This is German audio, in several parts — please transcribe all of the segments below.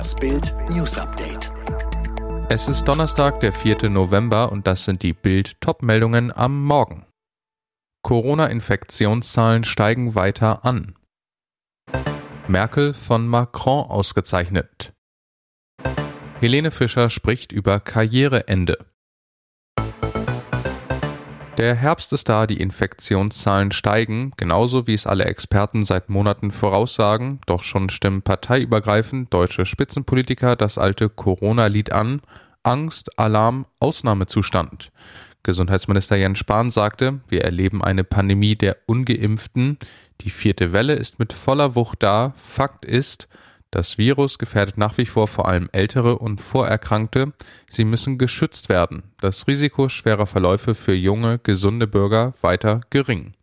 Das Bild News Update. Es ist Donnerstag, der 4. November und das sind die Bild Topmeldungen am Morgen. Corona-Infektionszahlen steigen weiter an. Merkel von Macron ausgezeichnet. Helene Fischer spricht über Karriereende. Der Herbst ist da, die Infektionszahlen steigen, genauso wie es alle Experten seit Monaten voraussagen, doch schon stimmen parteiübergreifend deutsche Spitzenpolitiker das alte Corona-Lied an. Angst, Alarm, Ausnahmezustand. Gesundheitsminister Jens Spahn sagte, wir erleben eine Pandemie der ungeimpften, die vierte Welle ist mit voller Wucht da, Fakt ist, das Virus gefährdet nach wie vor vor allem Ältere und Vorerkrankte. Sie müssen geschützt werden. Das Risiko schwerer Verläufe für junge, gesunde Bürger weiter gering.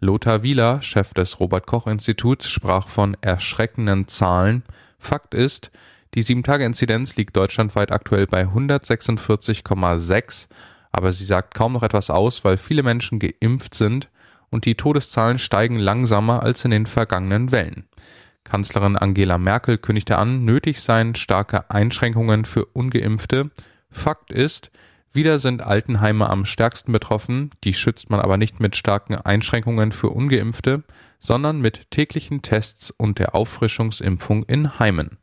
Lothar Wieler, Chef des Robert Koch Instituts, sprach von erschreckenden Zahlen. Fakt ist, die 7-Tage-Inzidenz liegt deutschlandweit aktuell bei 146,6, aber sie sagt kaum noch etwas aus, weil viele Menschen geimpft sind und die Todeszahlen steigen langsamer als in den vergangenen Wellen. Kanzlerin Angela Merkel kündigte an, nötig seien starke Einschränkungen für ungeimpfte. Fakt ist, wieder sind Altenheime am stärksten betroffen, die schützt man aber nicht mit starken Einschränkungen für ungeimpfte, sondern mit täglichen Tests und der Auffrischungsimpfung in Heimen.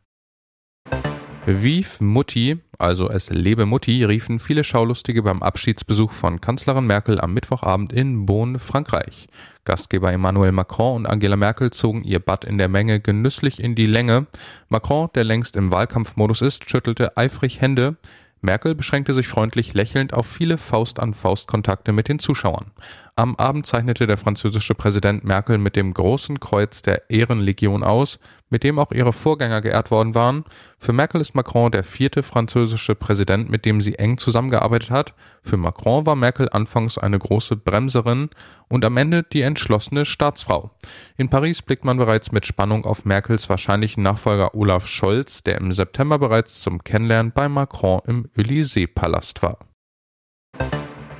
Vive Mutti, also es lebe Mutti, riefen viele Schaulustige beim Abschiedsbesuch von Kanzlerin Merkel am Mittwochabend in Bonn, Frankreich. Gastgeber Emmanuel Macron und Angela Merkel zogen ihr Bad in der Menge genüsslich in die Länge. Macron, der längst im Wahlkampfmodus ist, schüttelte eifrig Hände. Merkel beschränkte sich freundlich lächelnd auf viele Faust-an-Faust-Kontakte mit den Zuschauern. Am Abend zeichnete der französische Präsident Merkel mit dem Großen Kreuz der Ehrenlegion aus, mit dem auch ihre Vorgänger geehrt worden waren. Für Merkel ist Macron der vierte französische Präsident, mit dem sie eng zusammengearbeitet hat. Für Macron war Merkel anfangs eine große Bremserin und am Ende die entschlossene Staatsfrau. In Paris blickt man bereits mit Spannung auf Merkels wahrscheinlichen Nachfolger Olaf Scholz, der im September bereits zum Kennenlernen bei Macron im Élysée-Palast war.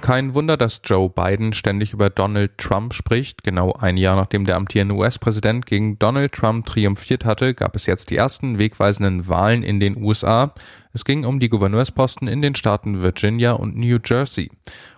Kein Wunder, dass Joe Biden ständig über Donald Trump spricht. Genau ein Jahr nachdem der amtierende US-Präsident gegen Donald Trump triumphiert hatte, gab es jetzt die ersten wegweisenden Wahlen in den USA. Es ging um die Gouverneursposten in den Staaten Virginia und New Jersey.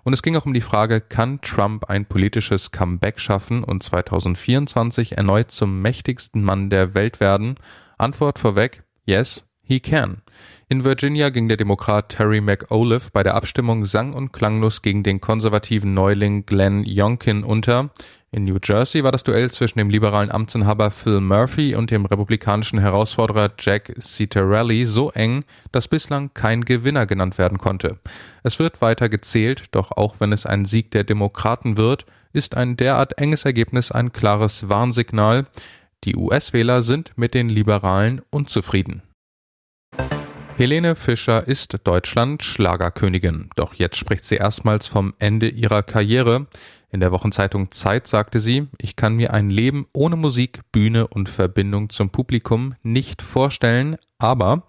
Und es ging auch um die Frage, kann Trump ein politisches Comeback schaffen und 2024 erneut zum mächtigsten Mann der Welt werden? Antwort vorweg, yes, He can. In Virginia ging der Demokrat Terry McAuliffe bei der Abstimmung sang- und klanglos gegen den konservativen Neuling Glenn Youngkin unter. In New Jersey war das Duell zwischen dem liberalen Amtsinhaber Phil Murphy und dem republikanischen Herausforderer Jack Citarelli so eng, dass bislang kein Gewinner genannt werden konnte. Es wird weiter gezählt, doch auch wenn es ein Sieg der Demokraten wird, ist ein derart enges Ergebnis ein klares Warnsignal. Die US-Wähler sind mit den Liberalen unzufrieden. Helene Fischer ist Deutschland Schlagerkönigin. Doch jetzt spricht sie erstmals vom Ende ihrer Karriere. In der Wochenzeitung Zeit sagte sie, ich kann mir ein Leben ohne Musik, Bühne und Verbindung zum Publikum nicht vorstellen, aber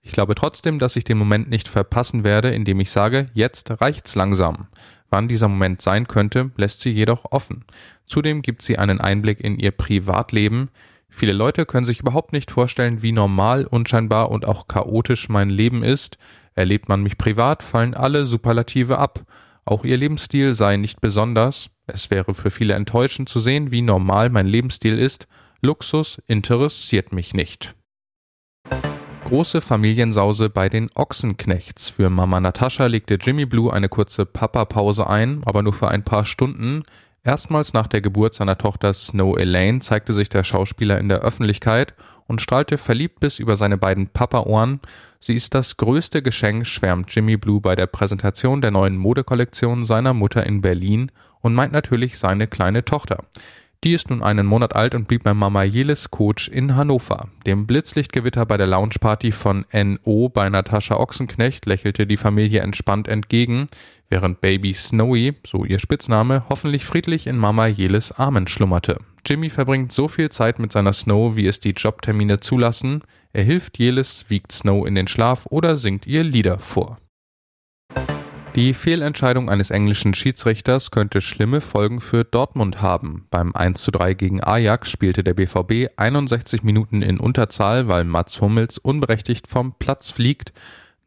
ich glaube trotzdem, dass ich den Moment nicht verpassen werde, indem ich sage, jetzt reicht's langsam. Wann dieser Moment sein könnte, lässt sie jedoch offen. Zudem gibt sie einen Einblick in ihr Privatleben. Viele Leute können sich überhaupt nicht vorstellen, wie normal, unscheinbar und auch chaotisch mein Leben ist. Erlebt man mich privat, fallen alle Superlative ab. Auch ihr Lebensstil sei nicht besonders. Es wäre für viele enttäuschend zu sehen, wie normal mein Lebensstil ist. Luxus interessiert mich nicht. Große Familiensause bei den Ochsenknechts. Für Mama Natascha legte Jimmy Blue eine kurze Papa-Pause ein, aber nur für ein paar Stunden. Erstmals nach der Geburt seiner Tochter Snow Elaine zeigte sich der Schauspieler in der Öffentlichkeit und strahlte verliebt bis über seine beiden Papa-Ohren. Sie ist das größte Geschenk, schwärmt Jimmy Blue bei der Präsentation der neuen Modekollektion seiner Mutter in Berlin und meint natürlich seine kleine Tochter. Die ist nun einen Monat alt und blieb bei Mama Jelis Coach in Hannover. Dem Blitzlichtgewitter bei der Loungeparty von NO bei Natascha Ochsenknecht lächelte die Familie entspannt entgegen, während Baby Snowy, so ihr Spitzname, hoffentlich friedlich in Mama Jelis Armen schlummerte. Jimmy verbringt so viel Zeit mit seiner Snow, wie es die Jobtermine zulassen. Er hilft Jelis, wiegt Snow in den Schlaf oder singt ihr Lieder vor. Die Fehlentscheidung eines englischen Schiedsrichters könnte schlimme Folgen für Dortmund haben. Beim 1:3 gegen Ajax spielte der BVB 61 Minuten in Unterzahl, weil Mats Hummels unberechtigt vom Platz fliegt.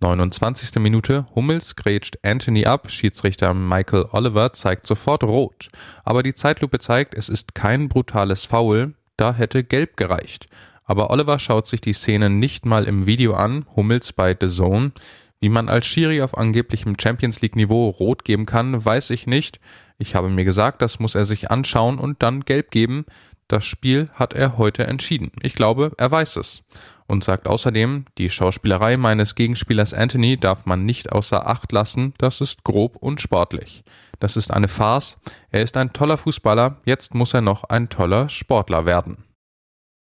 29. Minute, Hummels grätscht Anthony ab, Schiedsrichter Michael Oliver zeigt sofort rot. Aber die Zeitlupe zeigt, es ist kein brutales Foul, da hätte gelb gereicht. Aber Oliver schaut sich die Szene nicht mal im Video an, Hummels bei The Zone. Wie man als Schiri auf angeblichem Champions League Niveau rot geben kann, weiß ich nicht. Ich habe mir gesagt, das muss er sich anschauen und dann gelb geben. Das Spiel hat er heute entschieden. Ich glaube, er weiß es. Und sagt außerdem, die Schauspielerei meines Gegenspielers Anthony darf man nicht außer Acht lassen, das ist grob und sportlich. Das ist eine Farce. Er ist ein toller Fußballer, jetzt muss er noch ein toller Sportler werden.